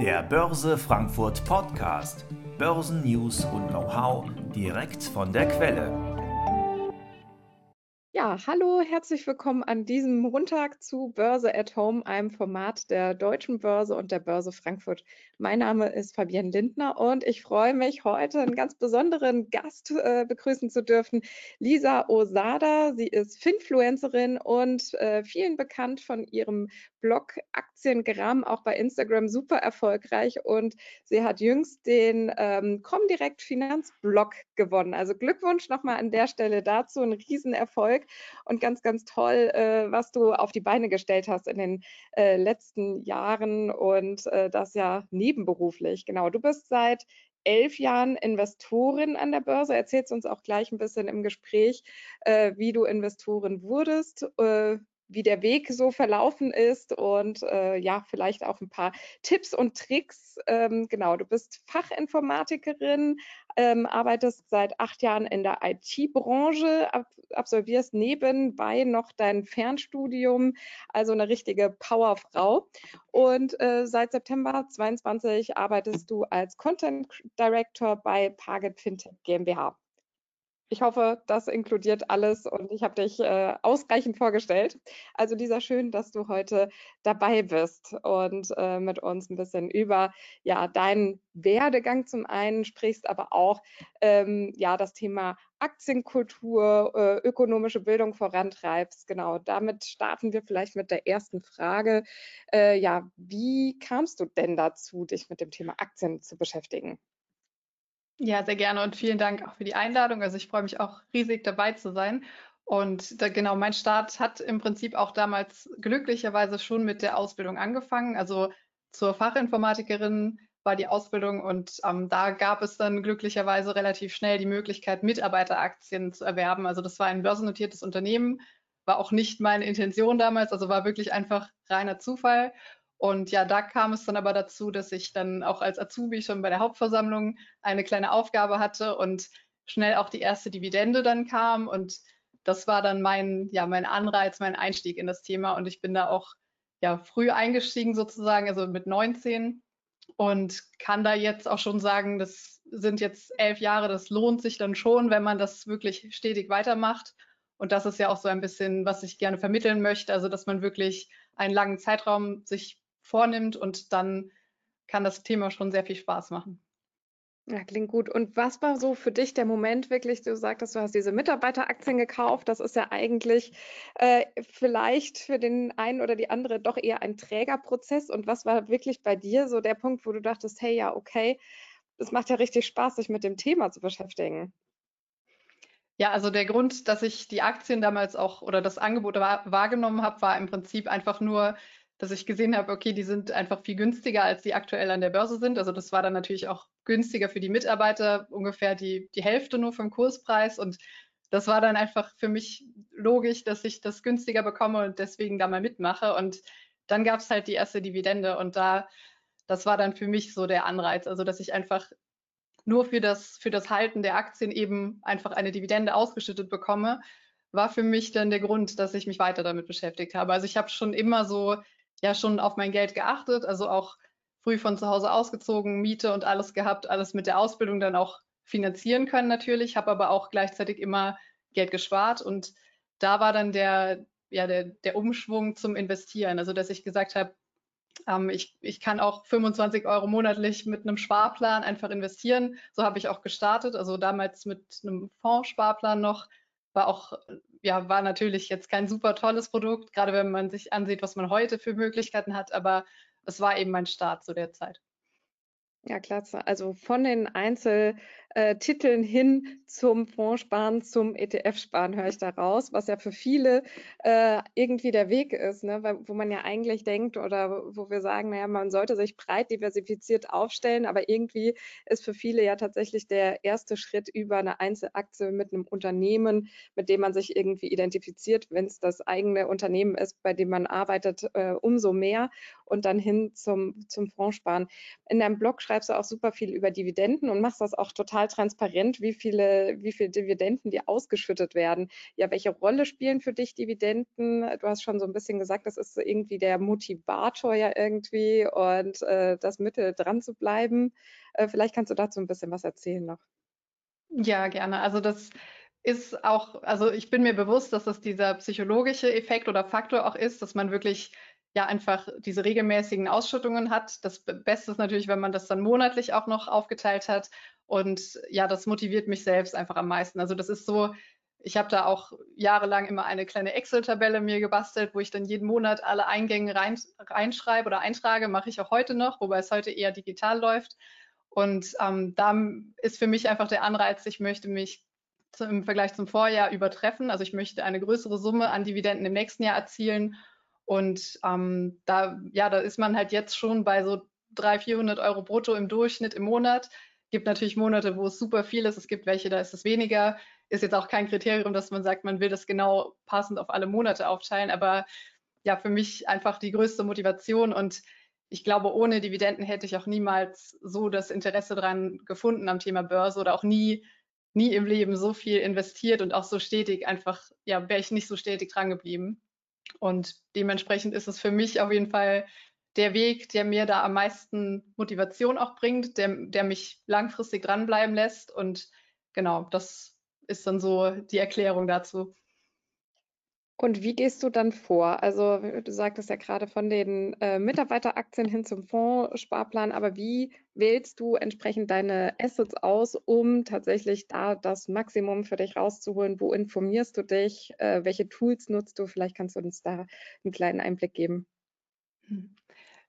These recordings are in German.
Der Börse Frankfurt Podcast. Börsennews und Know-how direkt von der Quelle. Hallo, herzlich willkommen an diesem Montag zu Börse at Home, einem Format der Deutschen Börse und der Börse Frankfurt. Mein Name ist Fabienne Lindner und ich freue mich, heute einen ganz besonderen Gast äh, begrüßen zu dürfen, Lisa Osada. Sie ist Finfluencerin und äh, vielen bekannt von ihrem Blog Aktiengramm, auch bei Instagram super erfolgreich und sie hat jüngst den ähm, Comdirect Finanzblog gewonnen. Also Glückwunsch nochmal an der Stelle dazu, ein Riesenerfolg und ganz, ganz toll, äh, was du auf die Beine gestellt hast in den äh, letzten Jahren und äh, das ja nebenberuflich. Genau, du bist seit elf Jahren Investorin an der Börse. Erzählst uns auch gleich ein bisschen im Gespräch, äh, wie du Investorin wurdest, äh, wie der Weg so verlaufen ist und äh, ja, vielleicht auch ein paar Tipps und Tricks. Ähm, genau, du bist Fachinformatikerin, ähm, arbeitest seit acht Jahren in der IT-Branche, ab, absolvierst nebenbei noch dein Fernstudium, also eine richtige Powerfrau. Und äh, seit September 22 arbeitest du als Content Director bei Target Fintech GmbH. Ich hoffe, das inkludiert alles und ich habe dich äh, ausreichend vorgestellt. Also Lisa, schön, dass du heute dabei bist und äh, mit uns ein bisschen über ja, deinen Werdegang zum einen sprichst, aber auch ähm, ja, das Thema Aktienkultur, äh, ökonomische Bildung vorantreibst. Genau, damit starten wir vielleicht mit der ersten Frage. Äh, ja, wie kamst du denn dazu, dich mit dem Thema Aktien zu beschäftigen? Ja, sehr gerne und vielen Dank auch für die Einladung. Also ich freue mich auch riesig dabei zu sein. Und da, genau, mein Start hat im Prinzip auch damals glücklicherweise schon mit der Ausbildung angefangen. Also zur Fachinformatikerin war die Ausbildung und ähm, da gab es dann glücklicherweise relativ schnell die Möglichkeit, Mitarbeiteraktien zu erwerben. Also das war ein börsennotiertes Unternehmen, war auch nicht meine Intention damals, also war wirklich einfach reiner Zufall. Und ja, da kam es dann aber dazu, dass ich dann auch als Azubi schon bei der Hauptversammlung eine kleine Aufgabe hatte und schnell auch die erste Dividende dann kam. Und das war dann mein, ja, mein Anreiz, mein Einstieg in das Thema. Und ich bin da auch ja, früh eingestiegen sozusagen, also mit 19 und kann da jetzt auch schon sagen, das sind jetzt elf Jahre, das lohnt sich dann schon, wenn man das wirklich stetig weitermacht. Und das ist ja auch so ein bisschen, was ich gerne vermitteln möchte, also dass man wirklich einen langen Zeitraum sich vornimmt und dann kann das Thema schon sehr viel Spaß machen. Ja, klingt gut. Und was war so für dich der Moment wirklich, du sagtest, du hast diese Mitarbeiteraktien gekauft. Das ist ja eigentlich äh, vielleicht für den einen oder die andere doch eher ein Trägerprozess. Und was war wirklich bei dir so der Punkt, wo du dachtest, hey, ja, okay, es macht ja richtig Spaß, sich mit dem Thema zu beschäftigen? Ja, also der Grund, dass ich die Aktien damals auch oder das Angebot wahrgenommen habe, war im Prinzip einfach nur, dass ich gesehen habe, okay, die sind einfach viel günstiger, als die aktuell an der Börse sind. Also das war dann natürlich auch günstiger für die Mitarbeiter, ungefähr die, die Hälfte nur vom Kurspreis. Und das war dann einfach für mich logisch, dass ich das günstiger bekomme und deswegen da mal mitmache. Und dann gab es halt die erste Dividende und da, das war dann für mich so der Anreiz, also dass ich einfach nur für das, für das Halten der Aktien eben einfach eine Dividende ausgeschüttet bekomme, war für mich dann der Grund, dass ich mich weiter damit beschäftigt habe. Also ich habe schon immer so ja schon auf mein Geld geachtet, also auch früh von zu Hause ausgezogen, Miete und alles gehabt, alles mit der Ausbildung dann auch finanzieren können natürlich, habe aber auch gleichzeitig immer Geld gespart und da war dann der, ja, der, der Umschwung zum Investieren, also dass ich gesagt habe, ähm, ich, ich kann auch 25 Euro monatlich mit einem Sparplan einfach investieren. So habe ich auch gestartet, also damals mit einem Fondssparplan noch, war auch ja, war natürlich jetzt kein super tolles Produkt, gerade wenn man sich ansieht, was man heute für Möglichkeiten hat, aber es war eben mein Start zu der Zeit. Ja, klasse. Also von den Einzel äh, Titeln hin zum Fondssparen, zum ETF-Sparen höre ich da raus, was ja für viele äh, irgendwie der Weg ist, ne? wo man ja eigentlich denkt oder wo wir sagen, naja, man sollte sich breit diversifiziert aufstellen, aber irgendwie ist für viele ja tatsächlich der erste Schritt über eine Einzelaktie mit einem Unternehmen, mit dem man sich irgendwie identifiziert, wenn es das eigene Unternehmen ist, bei dem man arbeitet, äh, umso mehr und dann hin zum, zum Fondssparen. In deinem Blog schreibst du auch super viel über Dividenden und machst das auch total total transparent, wie viele, wie viele Dividenden die ausgeschüttet werden. Ja, welche Rolle spielen für dich Dividenden? Du hast schon so ein bisschen gesagt, das ist irgendwie der Motivator ja irgendwie und äh, das Mittel dran zu bleiben. Äh, vielleicht kannst du dazu ein bisschen was erzählen noch. Ja, gerne. Also das ist auch, also ich bin mir bewusst, dass das dieser psychologische Effekt oder Faktor auch ist, dass man wirklich ja einfach diese regelmäßigen Ausschüttungen hat. Das Beste ist natürlich, wenn man das dann monatlich auch noch aufgeteilt hat. Und ja, das motiviert mich selbst einfach am meisten. Also das ist so, ich habe da auch jahrelang immer eine kleine Excel-Tabelle mir gebastelt, wo ich dann jeden Monat alle Eingänge rein, reinschreibe oder eintrage. Mache ich auch heute noch, wobei es heute eher digital läuft. Und ähm, da ist für mich einfach der Anreiz, ich möchte mich im Vergleich zum Vorjahr übertreffen. Also ich möchte eine größere Summe an Dividenden im nächsten Jahr erzielen. Und ähm, da, ja, da ist man halt jetzt schon bei so 300, 400 Euro brutto im Durchschnitt im Monat. Gibt natürlich Monate, wo es super viel ist. Es gibt welche, da ist es weniger. Ist jetzt auch kein Kriterium, dass man sagt, man will das genau passend auf alle Monate aufteilen. Aber ja, für mich einfach die größte Motivation und ich glaube, ohne Dividenden hätte ich auch niemals so das Interesse daran gefunden am Thema Börse oder auch nie, nie im Leben so viel investiert und auch so stetig einfach, ja, wäre ich nicht so stetig dran geblieben. Und dementsprechend ist es für mich auf jeden Fall der Weg, der mir da am meisten Motivation auch bringt, der, der mich langfristig dranbleiben lässt. Und genau, das ist dann so die Erklärung dazu. Und wie gehst du dann vor? Also du sagtest ja gerade von den äh, Mitarbeiteraktien hin zum Fondssparplan, aber wie wählst du entsprechend deine Assets aus, um tatsächlich da das Maximum für dich rauszuholen? Wo informierst du dich? Äh, welche Tools nutzt du? Vielleicht kannst du uns da einen kleinen Einblick geben. Hm.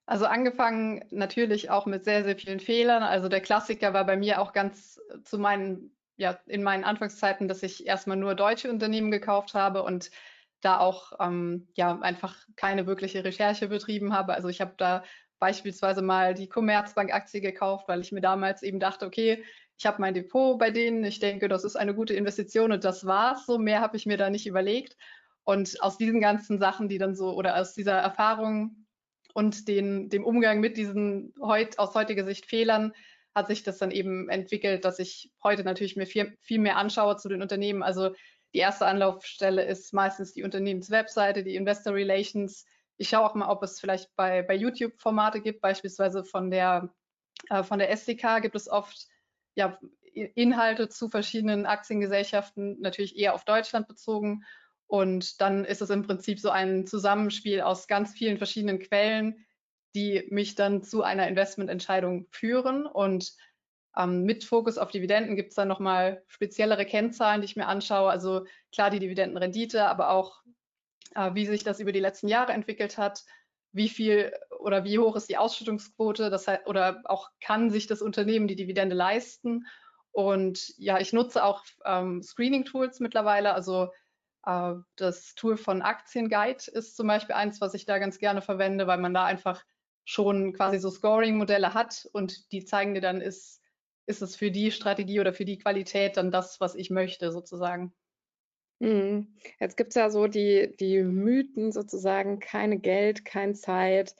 Also angefangen natürlich auch mit sehr, sehr vielen Fehlern. Also der Klassiker war bei mir auch ganz zu meinen, ja, in meinen Anfangszeiten, dass ich erstmal nur deutsche Unternehmen gekauft habe und da auch ähm, ja einfach keine wirkliche Recherche betrieben habe. Also ich habe da beispielsweise mal die Commerzbank-Aktie gekauft, weil ich mir damals eben dachte, okay, ich habe mein Depot bei denen, ich denke, das ist eine gute Investition und das war's. So mehr habe ich mir da nicht überlegt. Und aus diesen ganzen Sachen, die dann so, oder aus dieser Erfahrung und den, dem Umgang mit diesen heut, aus heutiger Sicht Fehlern, hat sich das dann eben entwickelt, dass ich heute natürlich mir viel, viel mehr anschaue zu den Unternehmen. Also die erste Anlaufstelle ist meistens die Unternehmenswebseite, die Investor Relations. Ich schaue auch mal, ob es vielleicht bei, bei YouTube Formate gibt, beispielsweise von der, äh, von der SDK gibt es oft ja, Inhalte zu verschiedenen Aktiengesellschaften, natürlich eher auf Deutschland bezogen. Und dann ist es im Prinzip so ein Zusammenspiel aus ganz vielen verschiedenen Quellen, die mich dann zu einer Investmententscheidung führen. Und ähm, mit Fokus auf Dividenden gibt es dann nochmal speziellere Kennzahlen, die ich mir anschaue. Also klar die Dividendenrendite, aber auch äh, wie sich das über die letzten Jahre entwickelt hat, wie viel oder wie hoch ist die Ausschüttungsquote, das heißt, oder auch kann sich das Unternehmen die Dividende leisten. Und ja, ich nutze auch ähm, Screening-Tools mittlerweile. Also äh, das Tool von Aktienguide ist zum Beispiel eins, was ich da ganz gerne verwende, weil man da einfach schon quasi so Scoring-Modelle hat und die zeigen dir dann, ist ist es für die Strategie oder für die Qualität dann das, was ich möchte, sozusagen. Mhm. Jetzt gibt es ja so die, die Mythen sozusagen, keine Geld, keine Zeit,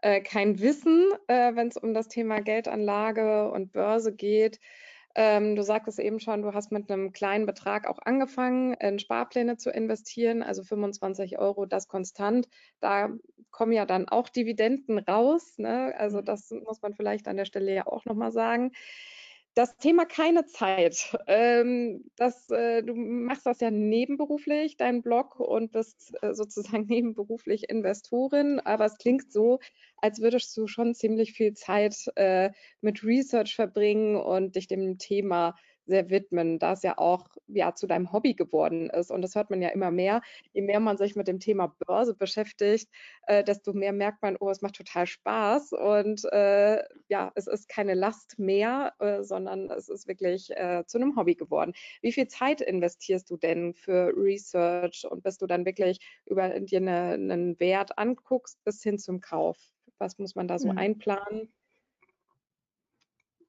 äh, kein Wissen, äh, wenn es um das Thema Geldanlage und Börse geht. Ähm, du sagtest eben schon, du hast mit einem kleinen Betrag auch angefangen, in Sparpläne zu investieren, also 25 Euro, das konstant. Da kommen ja dann auch Dividenden raus. Ne? Also mhm. das muss man vielleicht an der Stelle ja auch nochmal sagen das Thema keine Zeit. Ähm, das, äh, du machst das ja nebenberuflich, dein Blog, und bist äh, sozusagen nebenberuflich Investorin. Aber es klingt so, als würdest du schon ziemlich viel Zeit äh, mit Research verbringen und dich dem Thema sehr widmen, da es ja auch ja, zu deinem Hobby geworden ist. Und das hört man ja immer mehr. Je mehr man sich mit dem Thema Börse beschäftigt, äh, desto mehr merkt man, oh, es macht total Spaß. Und äh, ja, es ist keine Last mehr, äh, sondern es ist wirklich äh, zu einem Hobby geworden. Wie viel Zeit investierst du denn für Research und bis du dann wirklich über dir eine, einen Wert anguckst bis hin zum Kauf? Was muss man da so mhm. einplanen?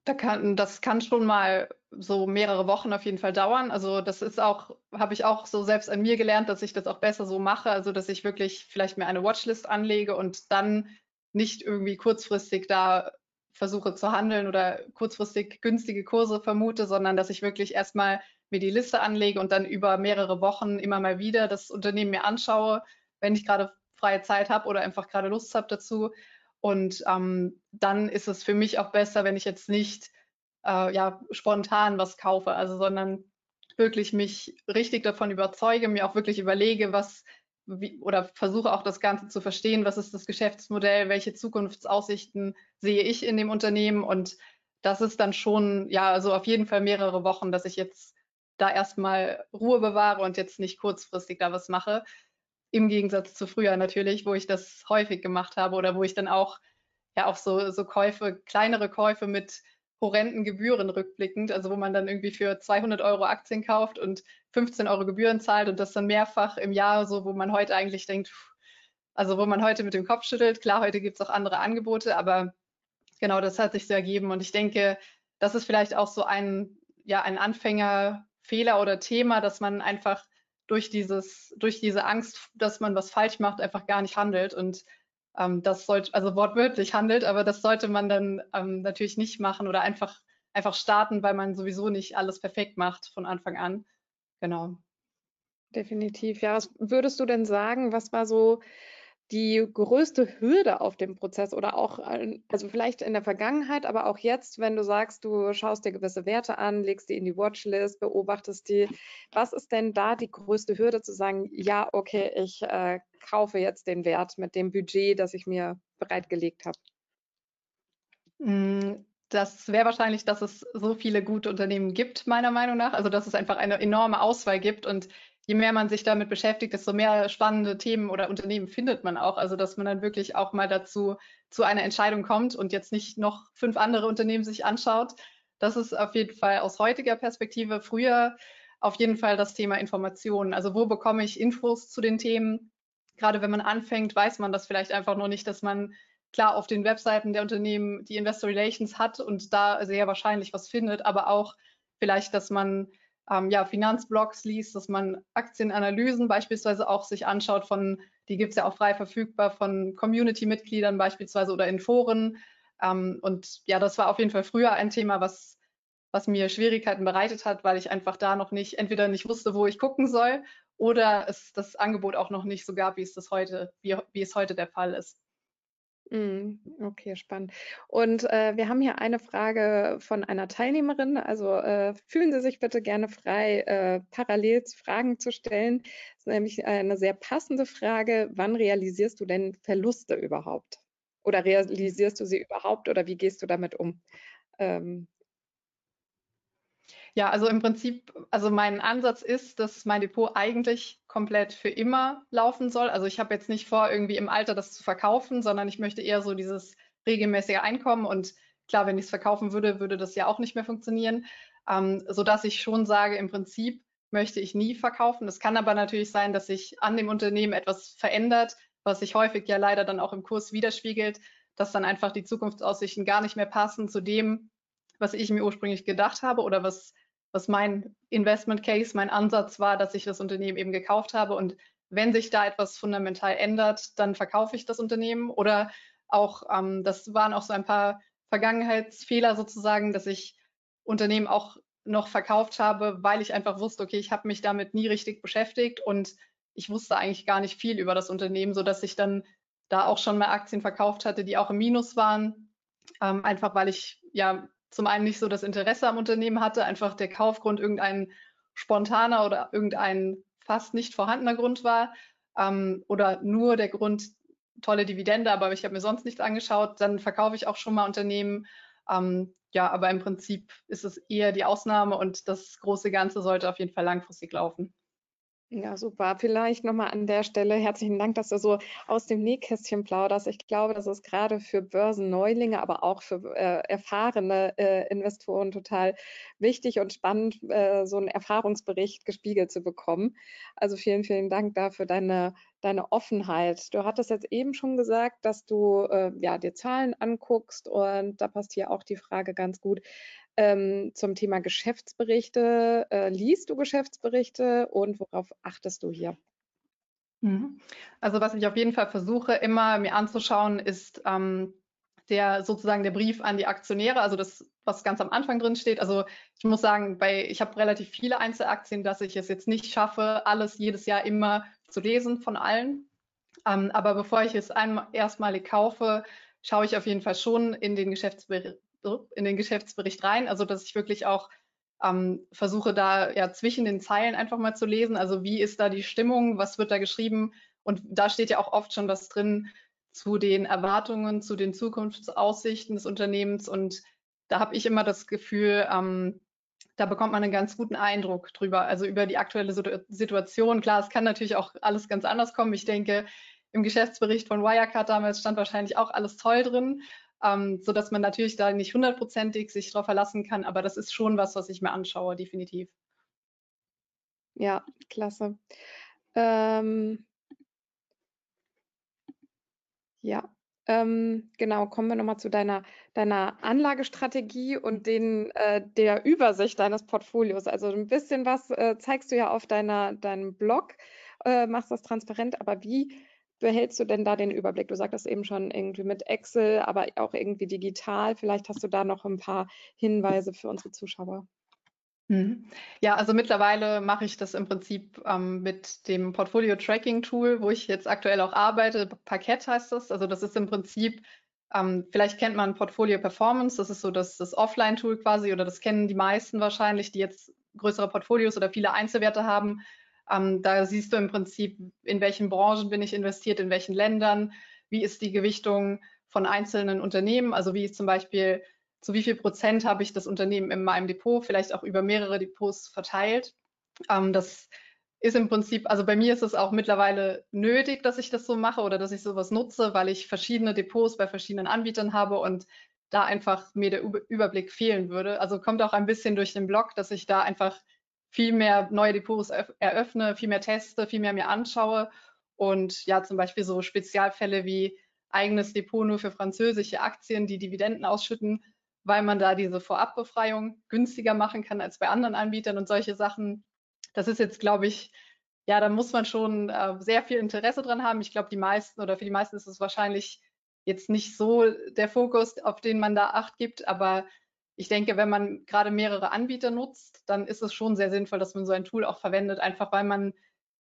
Da kann, das kann schon mal so mehrere Wochen auf jeden Fall dauern. Also das ist auch, habe ich auch so selbst an mir gelernt, dass ich das auch besser so mache. Also dass ich wirklich vielleicht mir eine Watchlist anlege und dann nicht irgendwie kurzfristig da versuche zu handeln oder kurzfristig günstige Kurse vermute, sondern dass ich wirklich erstmal mir die Liste anlege und dann über mehrere Wochen immer mal wieder das Unternehmen mir anschaue, wenn ich gerade freie Zeit habe oder einfach gerade Lust habe dazu. Und ähm, dann ist es für mich auch besser, wenn ich jetzt nicht äh, ja, spontan was kaufe, also sondern wirklich mich richtig davon überzeuge, mir auch wirklich überlege, was wie, oder versuche auch das Ganze zu verstehen, was ist das Geschäftsmodell, welche Zukunftsaussichten sehe ich in dem Unternehmen und das ist dann schon, ja, also auf jeden Fall mehrere Wochen, dass ich jetzt da erstmal Ruhe bewahre und jetzt nicht kurzfristig da was mache. Im Gegensatz zu früher natürlich, wo ich das häufig gemacht habe oder wo ich dann auch ja auch so, so Käufe, kleinere Käufe mit horrenden Gebühren rückblickend, also wo man dann irgendwie für 200 Euro Aktien kauft und 15 Euro Gebühren zahlt und das dann mehrfach im Jahr, so wo man heute eigentlich denkt, also wo man heute mit dem Kopf schüttelt. Klar, heute gibt es auch andere Angebote, aber genau das hat sich so ergeben und ich denke, das ist vielleicht auch so ein, ja, ein Anfängerfehler oder Thema, dass man einfach durch dieses, durch diese Angst, dass man was falsch macht, einfach gar nicht handelt und ähm, das sollte, also wortwörtlich handelt, aber das sollte man dann ähm, natürlich nicht machen oder einfach, einfach starten, weil man sowieso nicht alles perfekt macht von Anfang an. Genau. Definitiv. Ja, was würdest du denn sagen, was war so die größte Hürde auf dem Prozess oder auch, also vielleicht in der Vergangenheit, aber auch jetzt, wenn du sagst, du schaust dir gewisse Werte an, legst die in die Watchlist, beobachtest die, was ist denn da die größte Hürde zu sagen, ja, okay, ich äh, kaufe jetzt den Wert mit dem Budget, das ich mir bereitgelegt habe? Hm, das wäre wahrscheinlich, dass es so viele gute Unternehmen gibt, meiner Meinung nach. Also, dass es einfach eine enorme Auswahl gibt und je mehr man sich damit beschäftigt, desto mehr spannende Themen oder Unternehmen findet man auch. Also, dass man dann wirklich auch mal dazu zu einer Entscheidung kommt und jetzt nicht noch fünf andere Unternehmen sich anschaut. Das ist auf jeden Fall aus heutiger Perspektive früher auf jeden Fall das Thema Informationen. Also, wo bekomme ich Infos zu den Themen? Gerade wenn man anfängt, weiß man das vielleicht einfach noch nicht, dass man klar auf den Webseiten der Unternehmen die Investor Relations hat und da sehr wahrscheinlich was findet, aber auch vielleicht, dass man ähm, ja, Finanzblogs liest, dass man Aktienanalysen beispielsweise auch sich anschaut von, die gibt es ja auch frei verfügbar von Community-Mitgliedern beispielsweise oder in Foren. Ähm, und ja, das war auf jeden Fall früher ein Thema, was, was mir Schwierigkeiten bereitet hat, weil ich einfach da noch nicht, entweder nicht wusste, wo ich gucken soll oder es das Angebot auch noch nicht so gab, wie es das heute, wie, wie es heute der Fall ist. Mhm, okay, spannend. Und äh, wir haben hier eine Frage von einer Teilnehmerin. Also äh, fühlen Sie sich bitte gerne frei, äh, parallel Fragen zu stellen. Das ist nämlich eine sehr passende Frage. Wann realisierst du denn Verluste überhaupt? Oder realisierst du sie überhaupt oder wie gehst du damit um? Ähm, ja, also im Prinzip, also mein Ansatz ist, dass mein Depot eigentlich komplett für immer laufen soll. Also ich habe jetzt nicht vor, irgendwie im Alter das zu verkaufen, sondern ich möchte eher so dieses regelmäßige Einkommen. Und klar, wenn ich es verkaufen würde, würde das ja auch nicht mehr funktionieren. Ähm, sodass ich schon sage, im Prinzip möchte ich nie verkaufen. Es kann aber natürlich sein, dass sich an dem Unternehmen etwas verändert, was sich häufig ja leider dann auch im Kurs widerspiegelt, dass dann einfach die Zukunftsaussichten gar nicht mehr passen zu dem, was ich mir ursprünglich gedacht habe oder was was mein Investment Case, mein Ansatz war, dass ich das Unternehmen eben gekauft habe. Und wenn sich da etwas fundamental ändert, dann verkaufe ich das Unternehmen. Oder auch, ähm, das waren auch so ein paar Vergangenheitsfehler sozusagen, dass ich Unternehmen auch noch verkauft habe, weil ich einfach wusste, okay, ich habe mich damit nie richtig beschäftigt und ich wusste eigentlich gar nicht viel über das Unternehmen, sodass ich dann da auch schon mal Aktien verkauft hatte, die auch im Minus waren, ähm, einfach weil ich ja zum einen nicht so das Interesse am Unternehmen hatte, einfach der Kaufgrund irgendein spontaner oder irgendein fast nicht vorhandener Grund war ähm, oder nur der Grund tolle Dividende, aber ich habe mir sonst nichts angeschaut, dann verkaufe ich auch schon mal Unternehmen. Ähm, ja, aber im Prinzip ist es eher die Ausnahme und das große Ganze sollte auf jeden Fall langfristig laufen. Ja, super. Vielleicht nochmal an der Stelle herzlichen Dank, dass du so aus dem Nähkästchen plauderst. Ich glaube, das ist gerade für Börsenneulinge, aber auch für äh, erfahrene äh, Investoren total wichtig und spannend, äh, so einen Erfahrungsbericht gespiegelt zu bekommen. Also vielen, vielen Dank dafür deine, deine Offenheit. Du hattest jetzt eben schon gesagt, dass du äh, ja, dir Zahlen anguckst und da passt hier auch die Frage ganz gut ähm, zum Thema Geschäftsberichte. Äh, liest du Geschäftsberichte und worauf achtest du hier? Mhm. Also was ich auf jeden Fall versuche immer mir anzuschauen, ist ähm, der sozusagen der Brief an die Aktionäre, also das, was ganz am Anfang drin steht. Also ich muss sagen, bei, ich habe relativ viele Einzelaktien, dass ich es jetzt nicht schaffe, alles jedes Jahr immer zu lesen von allen. Ähm, aber bevor ich es einmal erstmalig kaufe, schaue ich auf jeden Fall schon in den Geschäftsbericht, in den Geschäftsbericht rein. Also dass ich wirklich auch ähm, versuche da ja zwischen den Zeilen einfach mal zu lesen. Also wie ist da die Stimmung, was wird da geschrieben? Und da steht ja auch oft schon was drin, zu den Erwartungen, zu den Zukunftsaussichten des Unternehmens. Und da habe ich immer das Gefühl, ähm, da bekommt man einen ganz guten Eindruck drüber, also über die aktuelle Situation. Klar, es kann natürlich auch alles ganz anders kommen. Ich denke, im Geschäftsbericht von Wirecard damals stand wahrscheinlich auch alles toll drin, ähm, so dass man natürlich da nicht hundertprozentig sich darauf verlassen kann. Aber das ist schon was, was ich mir anschaue, definitiv. Ja, klasse. Ähm, ja, ähm, genau, kommen wir nochmal zu deiner, deiner Anlagestrategie und den, äh, der Übersicht deines Portfolios. Also ein bisschen was äh, zeigst du ja auf deiner, deinem Blog, äh, machst das transparent, aber wie behältst du denn da den Überblick? Du sagtest eben schon irgendwie mit Excel, aber auch irgendwie digital. Vielleicht hast du da noch ein paar Hinweise für unsere Zuschauer. Mhm. Ja, also mittlerweile mache ich das im Prinzip ähm, mit dem Portfolio-Tracking-Tool, wo ich jetzt aktuell auch arbeite. Parkett heißt das. Also das ist im Prinzip, ähm, vielleicht kennt man Portfolio Performance, das ist so das, das Offline-Tool quasi oder das kennen die meisten wahrscheinlich, die jetzt größere Portfolios oder viele Einzelwerte haben. Ähm, da siehst du im Prinzip, in welchen Branchen bin ich investiert, in welchen Ländern, wie ist die Gewichtung von einzelnen Unternehmen, also wie ist zum Beispiel zu wie viel Prozent habe ich das Unternehmen in meinem Depot, vielleicht auch über mehrere Depots verteilt. Ähm, das ist im Prinzip, also bei mir ist es auch mittlerweile nötig, dass ich das so mache oder dass ich sowas nutze, weil ich verschiedene Depots bei verschiedenen Anbietern habe und da einfach mir der Überblick fehlen würde. Also kommt auch ein bisschen durch den Blog, dass ich da einfach viel mehr neue Depots eröffne, viel mehr teste, viel mehr mir anschaue und ja, zum Beispiel so Spezialfälle wie eigenes Depot nur für französische Aktien, die Dividenden ausschütten, weil man da diese Vorabbefreiung günstiger machen kann als bei anderen Anbietern und solche Sachen. Das ist jetzt, glaube ich, ja, da muss man schon äh, sehr viel Interesse dran haben. Ich glaube, die meisten oder für die meisten ist es wahrscheinlich jetzt nicht so der Fokus, auf den man da Acht gibt. Aber ich denke, wenn man gerade mehrere Anbieter nutzt, dann ist es schon sehr sinnvoll, dass man so ein Tool auch verwendet, einfach weil man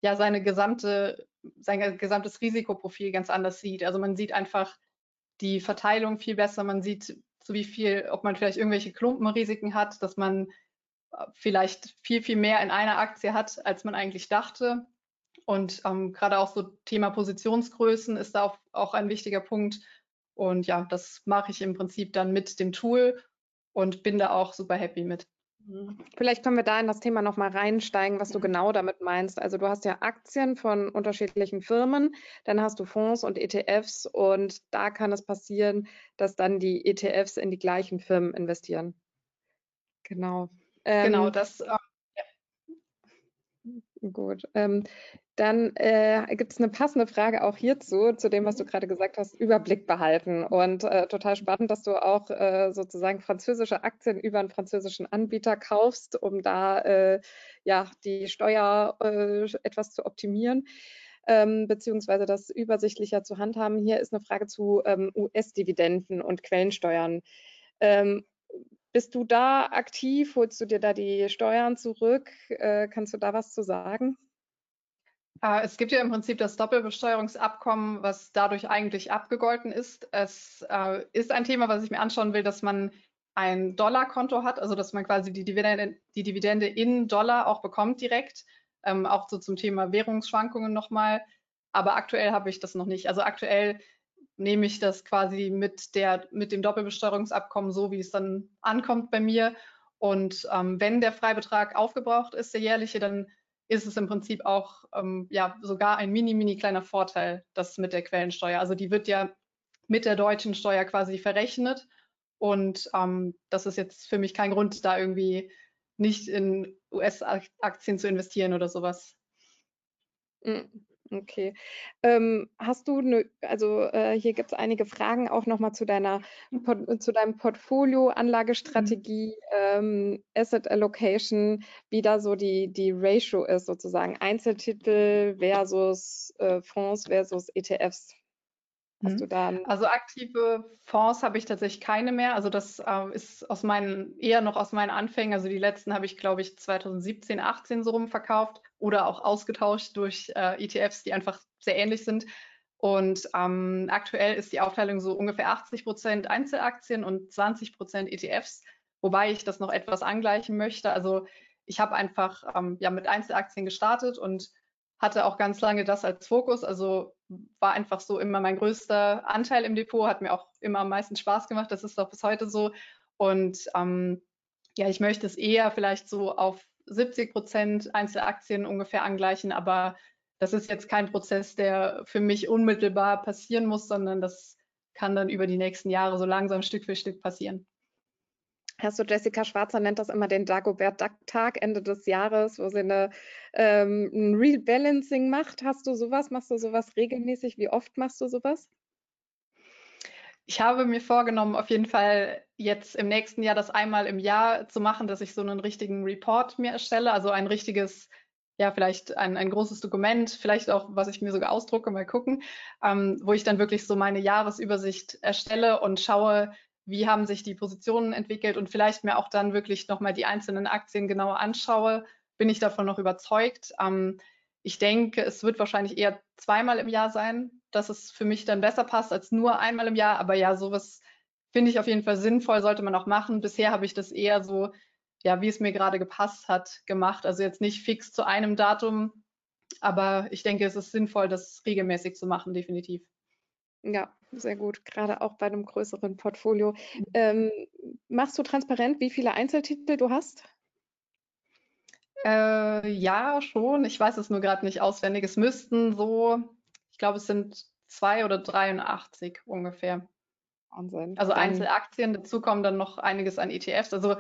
ja seine gesamte, sein gesamtes Risikoprofil ganz anders sieht. Also man sieht einfach die Verteilung viel besser, man sieht, so wie viel, ob man vielleicht irgendwelche Klumpenrisiken hat, dass man äh, vielleicht viel, viel mehr in einer Aktie hat, als man eigentlich dachte. Und ähm, gerade auch so Thema Positionsgrößen ist da auch, auch ein wichtiger Punkt. Und ja, das mache ich im Prinzip dann mit dem Tool und bin da auch super happy mit. Mhm. Vielleicht können wir da in das Thema nochmal reinsteigen, was du mhm. genau damit meinst. Also du hast ja Aktien von unterschiedlichen Firmen, dann hast du Fonds und ETFs und da kann es passieren, dass dann die ETFs in die gleichen Firmen investieren. Genau. Genau, ähm, das. Ähm, ja. Gut. Ähm, dann äh, gibt es eine passende Frage auch hierzu, zu dem, was du gerade gesagt hast, Überblick behalten. Und äh, total spannend, dass du auch äh, sozusagen französische Aktien über einen französischen Anbieter kaufst, um da äh, ja die Steuer äh, etwas zu optimieren. Ähm, beziehungsweise das übersichtlicher zu handhaben. Hier ist eine Frage zu ähm, US-Dividenden und Quellensteuern. Bist du da aktiv? Holst du dir da die Steuern zurück? Äh, kannst du da was zu sagen? Äh, es gibt ja im Prinzip das Doppelbesteuerungsabkommen, was dadurch eigentlich abgegolten ist. Es äh, ist ein Thema, was ich mir anschauen will, dass man ein Dollarkonto hat, also dass man quasi die Dividende, die Dividende in Dollar auch bekommt direkt, ähm, auch so zum Thema Währungsschwankungen nochmal. Aber aktuell habe ich das noch nicht. Also aktuell nehme ich das quasi mit, der, mit dem Doppelbesteuerungsabkommen so, wie es dann ankommt bei mir. Und ähm, wenn der Freibetrag aufgebraucht ist, der jährliche, dann ist es im Prinzip auch ähm, ja sogar ein mini, mini kleiner Vorteil, das mit der Quellensteuer. Also die wird ja mit der deutschen Steuer quasi verrechnet. Und ähm, das ist jetzt für mich kein Grund, da irgendwie nicht in US-Aktien zu investieren oder sowas. Mhm. Okay. Ähm, hast du eine, also äh, hier gibt es einige Fragen auch nochmal zu deiner zu deinem Portfolio, Anlagestrategie, mhm. ähm, Asset Allocation, wie da so die, die Ratio ist sozusagen. Einzeltitel versus äh, Fonds versus ETFs. Hast du mhm. da also aktive Fonds habe ich tatsächlich keine mehr. Also das äh, ist aus meinen eher noch aus meinen Anfängen. Also die letzten habe ich glaube ich 2017, 18 so rum verkauft oder auch ausgetauscht durch äh, ETFs, die einfach sehr ähnlich sind. Und ähm, aktuell ist die Aufteilung so ungefähr 80 Prozent Einzelaktien und 20 Prozent ETFs, wobei ich das noch etwas angleichen möchte. Also ich habe einfach ähm, ja mit Einzelaktien gestartet und hatte auch ganz lange das als Fokus. Also war einfach so immer mein größter Anteil im Depot, hat mir auch immer am meisten Spaß gemacht. Das ist auch bis heute so. Und ähm, ja, ich möchte es eher vielleicht so auf 70 Prozent Einzelaktien ungefähr angleichen, aber das ist jetzt kein Prozess, der für mich unmittelbar passieren muss, sondern das kann dann über die nächsten Jahre so langsam Stück für Stück passieren. Hast du, Jessica Schwarzer nennt das immer den Dagobert-Tag Ende des Jahres, wo sie eine, ähm, ein Rebalancing macht. Hast du sowas? Machst du sowas regelmäßig? Wie oft machst du sowas? Ich habe mir vorgenommen, auf jeden Fall jetzt im nächsten Jahr das einmal im Jahr zu machen, dass ich so einen richtigen Report mir erstelle, also ein richtiges, ja, vielleicht ein, ein großes Dokument, vielleicht auch, was ich mir sogar ausdrucke, mal gucken, ähm, wo ich dann wirklich so meine Jahresübersicht erstelle und schaue, wie haben sich die Positionen entwickelt und vielleicht mir auch dann wirklich nochmal die einzelnen Aktien genauer anschaue, bin ich davon noch überzeugt. Ähm, ich denke, es wird wahrscheinlich eher zweimal im Jahr sein, dass es für mich dann besser passt als nur einmal im Jahr. Aber ja, sowas finde ich auf jeden Fall sinnvoll, sollte man auch machen. Bisher habe ich das eher so, ja, wie es mir gerade gepasst hat, gemacht. Also jetzt nicht fix zu einem Datum, aber ich denke, es ist sinnvoll, das regelmäßig zu machen, definitiv. Ja, sehr gut, gerade auch bei einem größeren Portfolio. Mhm. Ähm, machst du transparent, wie viele Einzeltitel du hast? Äh, ja, schon. Ich weiß es nur gerade nicht auswendig. Es müssten so, ich glaube, es sind zwei oder 83 ungefähr. Wahnsinn. Also Einzelaktien, dazu kommen dann noch einiges an ETFs. Also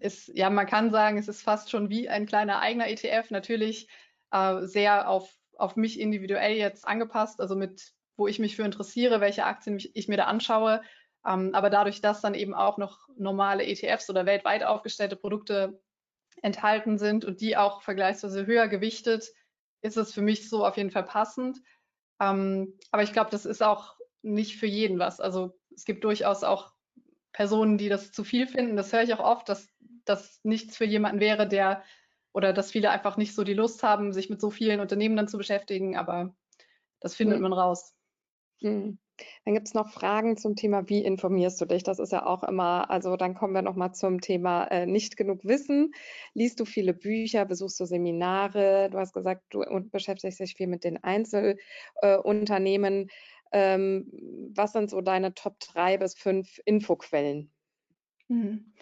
ist, ja, man kann sagen, es ist fast schon wie ein kleiner eigener ETF, natürlich äh, sehr auf, auf mich individuell jetzt angepasst, also mit wo ich mich für interessiere, welche Aktien ich mir da anschaue. Ähm, aber dadurch, dass dann eben auch noch normale ETFs oder weltweit aufgestellte Produkte enthalten sind und die auch vergleichsweise höher gewichtet, ist es für mich so auf jeden Fall passend. Ähm, aber ich glaube, das ist auch nicht für jeden was. Also es gibt durchaus auch Personen, die das zu viel finden. Das höre ich auch oft, dass das nichts für jemanden wäre, der oder dass viele einfach nicht so die Lust haben, sich mit so vielen Unternehmen dann zu beschäftigen. Aber das findet mhm. man raus. Mhm. Dann gibt es noch Fragen zum Thema, wie informierst du dich? Das ist ja auch immer, also dann kommen wir nochmal zum Thema äh, nicht genug Wissen. Liest du viele Bücher, besuchst du Seminare? Du hast gesagt, du beschäftigst dich viel mit den Einzelunternehmen. Äh, ähm, was sind so deine Top 3 bis 5 Infoquellen? Mhm.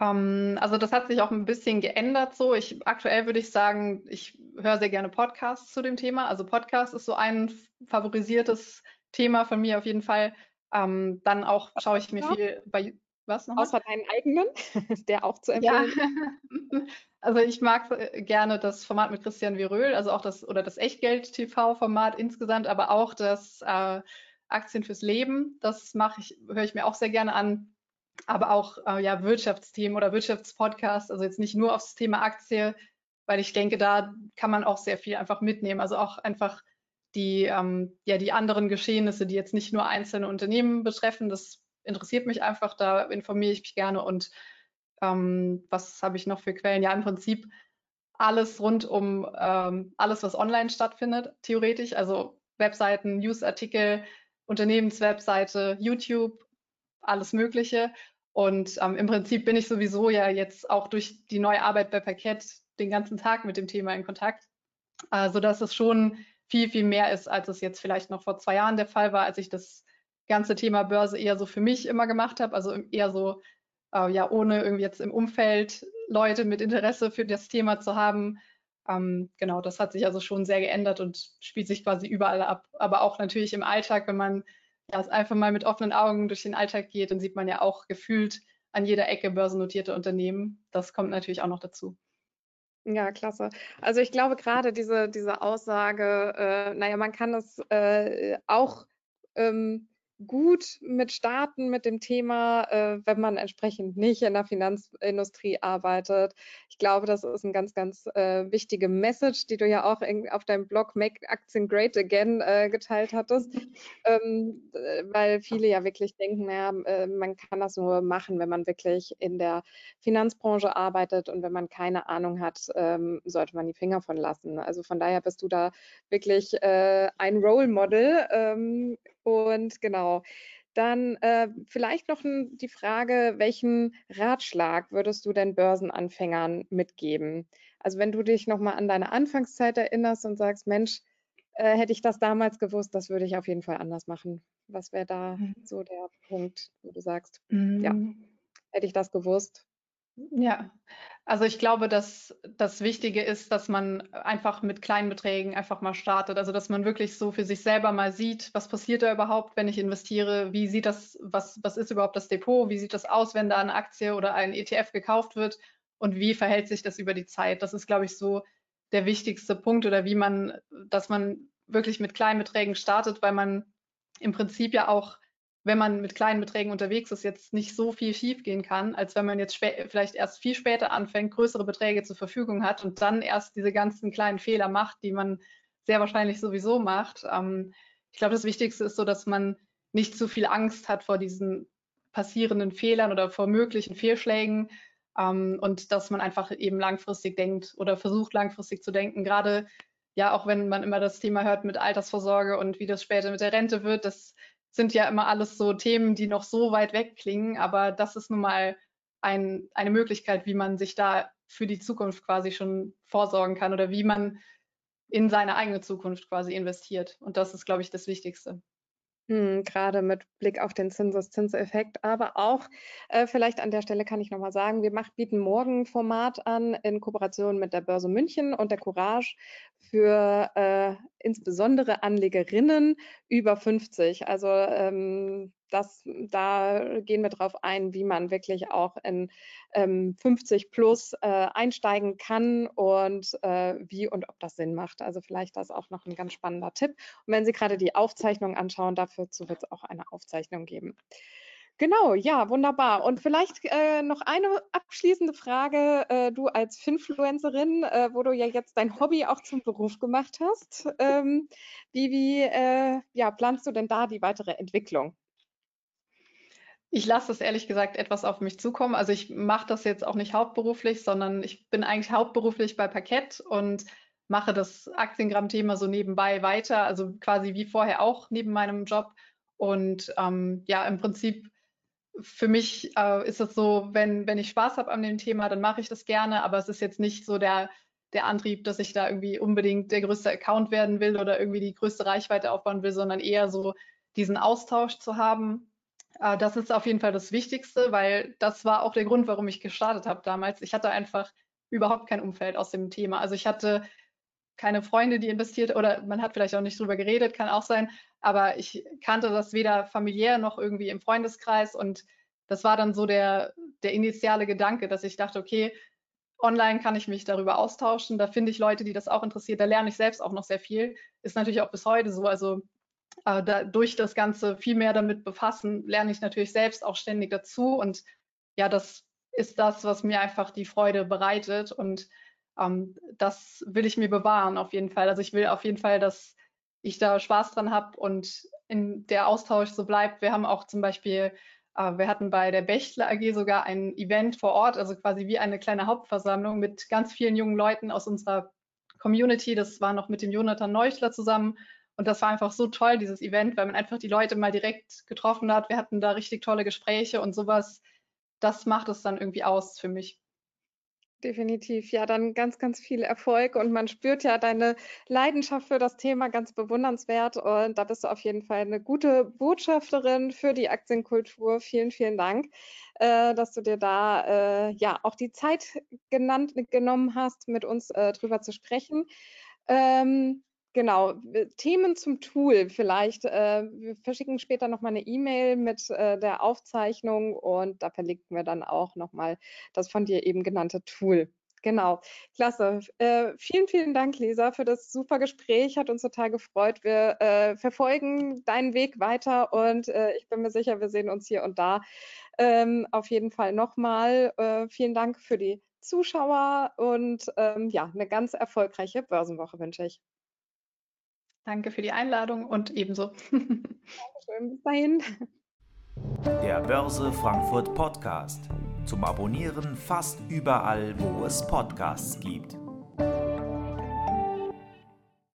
Ähm, also das hat sich auch ein bisschen geändert so. Ich, aktuell würde ich sagen, ich höre sehr gerne Podcasts zu dem Thema. Also Podcast ist so ein favorisiertes Thema von mir auf jeden Fall. Ähm, dann auch schaue ich mir ja. viel bei was noch? Außer deinen eigenen, der auch zu empfehlen. Ja. also ich mag äh, gerne das Format mit Christian Viröl, also auch das oder das Echtgeld-TV-Format insgesamt, aber auch das äh, Aktien fürs Leben. Das mache ich, höre ich mir auch sehr gerne an. Aber auch äh, ja, Wirtschaftsthemen oder Wirtschaftspodcasts, also jetzt nicht nur aufs Thema Aktie, weil ich denke, da kann man auch sehr viel einfach mitnehmen. Also auch einfach die, ähm, ja, die anderen Geschehnisse, die jetzt nicht nur einzelne Unternehmen betreffen. Das interessiert mich einfach, da informiere ich mich gerne. Und ähm, was habe ich noch für Quellen? Ja, im Prinzip alles rund um ähm, alles, was online stattfindet, theoretisch. Also Webseiten, Newsartikel, Unternehmenswebseite, YouTube, alles Mögliche. Und ähm, im Prinzip bin ich sowieso ja jetzt auch durch die neue Arbeit bei Parkett den ganzen Tag mit dem Thema in Kontakt, äh, sodass es schon viel, viel mehr ist, als es jetzt vielleicht noch vor zwei Jahren der Fall war, als ich das ganze Thema Börse eher so für mich immer gemacht habe, also eher so, äh, ja, ohne irgendwie jetzt im Umfeld Leute mit Interesse für das Thema zu haben. Ähm, genau, das hat sich also schon sehr geändert und spielt sich quasi überall ab. Aber auch natürlich im Alltag, wenn man ja, einfach mal mit offenen Augen durch den Alltag geht, dann sieht man ja auch gefühlt an jeder Ecke börsennotierte Unternehmen. Das kommt natürlich auch noch dazu. Ja, klasse. Also ich glaube gerade diese, diese Aussage, äh, naja, man kann es äh, auch ähm, gut mit starten mit dem Thema, äh, wenn man entsprechend nicht in der Finanzindustrie arbeitet. Ich glaube, das ist eine ganz, ganz äh, wichtige Message, die du ja auch in, auf deinem Blog Make Aktien Great Again äh, geteilt hattest, ähm, weil viele ja wirklich denken, naja, äh, man kann das nur machen, wenn man wirklich in der Finanzbranche arbeitet und wenn man keine Ahnung hat, ähm, sollte man die Finger von lassen. Also von daher bist du da wirklich äh, ein Role Model ähm, und genau. Dann äh, vielleicht noch die Frage, welchen Ratschlag würdest du denn Börsenanfängern mitgeben? Also wenn du dich nochmal an deine Anfangszeit erinnerst und sagst, Mensch, äh, hätte ich das damals gewusst, das würde ich auf jeden Fall anders machen. Was wäre da mhm. so der Punkt, wo du sagst, mhm. ja, hätte ich das gewusst, ja, also ich glaube, dass das Wichtige ist, dass man einfach mit kleinen Beträgen einfach mal startet. Also dass man wirklich so für sich selber mal sieht, was passiert da überhaupt, wenn ich investiere, wie sieht das, was, was ist überhaupt das Depot, wie sieht das aus, wenn da eine Aktie oder ein ETF gekauft wird und wie verhält sich das über die Zeit. Das ist, glaube ich, so der wichtigste Punkt oder wie man, dass man wirklich mit kleinen Beträgen startet, weil man im Prinzip ja auch wenn man mit kleinen Beträgen unterwegs ist, jetzt nicht so viel schiefgehen kann, als wenn man jetzt vielleicht erst viel später anfängt, größere Beträge zur Verfügung hat und dann erst diese ganzen kleinen Fehler macht, die man sehr wahrscheinlich sowieso macht. Ähm, ich glaube, das Wichtigste ist so, dass man nicht zu viel Angst hat vor diesen passierenden Fehlern oder vor möglichen Fehlschlägen ähm, und dass man einfach eben langfristig denkt oder versucht langfristig zu denken. Gerade ja, auch wenn man immer das Thema hört mit Altersvorsorge und wie das später mit der Rente wird, das sind ja immer alles so Themen, die noch so weit weg klingen, aber das ist nun mal ein, eine Möglichkeit, wie man sich da für die Zukunft quasi schon vorsorgen kann oder wie man in seine eigene Zukunft quasi investiert. Und das ist, glaube ich, das Wichtigste. Hm, gerade mit Blick auf den Zinseszinseffekt, aber auch äh, vielleicht an der Stelle kann ich nochmal sagen, wir mach, bieten morgen ein Format an in Kooperation mit der Börse München und der Courage für äh, insbesondere Anlegerinnen über 50. Also ähm, das, da gehen wir darauf ein, wie man wirklich auch in ähm, 50 plus äh, einsteigen kann und äh, wie und ob das Sinn macht. Also vielleicht das auch noch ein ganz spannender Tipp. Und wenn Sie gerade die Aufzeichnung anschauen, dafür wird es auch eine Aufzeichnung geben. Genau, ja, wunderbar. Und vielleicht äh, noch eine abschließende Frage. Äh, du als Finfluencerin, äh, wo du ja jetzt dein Hobby auch zum Beruf gemacht hast, ähm, wie, wie äh, ja, planst du denn da die weitere Entwicklung? Ich lasse das ehrlich gesagt etwas auf mich zukommen. Also ich mache das jetzt auch nicht hauptberuflich, sondern ich bin eigentlich hauptberuflich bei Parkett und mache das Aktiengramm-Thema so nebenbei weiter, also quasi wie vorher auch neben meinem Job. Und ähm, ja, im Prinzip für mich äh, ist es so, wenn, wenn ich Spaß habe an dem Thema, dann mache ich das gerne, aber es ist jetzt nicht so der, der Antrieb, dass ich da irgendwie unbedingt der größte Account werden will oder irgendwie die größte Reichweite aufbauen will, sondern eher so diesen Austausch zu haben das ist auf jeden Fall das Wichtigste, weil das war auch der Grund, warum ich gestartet habe damals. Ich hatte einfach überhaupt kein Umfeld aus dem Thema. Also ich hatte keine Freunde, die investiert oder man hat vielleicht auch nicht drüber geredet, kann auch sein, aber ich kannte das weder familiär noch irgendwie im Freundeskreis und das war dann so der, der initiale Gedanke, dass ich dachte, okay, online kann ich mich darüber austauschen, da finde ich Leute, die das auch interessiert, da lerne ich selbst auch noch sehr viel. Ist natürlich auch bis heute so, also äh, da, durch das Ganze viel mehr damit befassen, lerne ich natürlich selbst auch ständig dazu. Und ja, das ist das, was mir einfach die Freude bereitet. Und ähm, das will ich mir bewahren auf jeden Fall. Also ich will auf jeden Fall, dass ich da Spaß dran habe und in der Austausch so bleibt. Wir haben auch zum Beispiel, äh, wir hatten bei der Bechtle AG sogar ein Event vor Ort, also quasi wie eine kleine Hauptversammlung mit ganz vielen jungen Leuten aus unserer Community. Das war noch mit dem Jonathan Neuchler zusammen und das war einfach so toll, dieses Event, weil man einfach die Leute mal direkt getroffen hat. Wir hatten da richtig tolle Gespräche und sowas. Das macht es dann irgendwie aus für mich. Definitiv, ja, dann ganz, ganz viel Erfolg und man spürt ja deine Leidenschaft für das Thema ganz bewundernswert und da bist du auf jeden Fall eine gute Botschafterin für die Aktienkultur. Vielen, vielen Dank, äh, dass du dir da äh, ja auch die Zeit genannt, genommen hast, mit uns äh, drüber zu sprechen. Ähm, Genau, Themen zum Tool vielleicht. Äh, wir verschicken später nochmal eine E-Mail mit äh, der Aufzeichnung und da verlinken wir dann auch nochmal das von dir eben genannte Tool. Genau, klasse. Äh, vielen, vielen Dank, Lisa, für das super Gespräch. Hat uns total gefreut. Wir äh, verfolgen deinen Weg weiter und äh, ich bin mir sicher, wir sehen uns hier und da ähm, auf jeden Fall nochmal. Äh, vielen Dank für die Zuschauer und ähm, ja, eine ganz erfolgreiche Börsenwoche wünsche ich. Danke für die Einladung und ebenso. Dankeschön, bis dahin. Der Börse Frankfurt Podcast. Zum Abonnieren fast überall, wo es Podcasts gibt.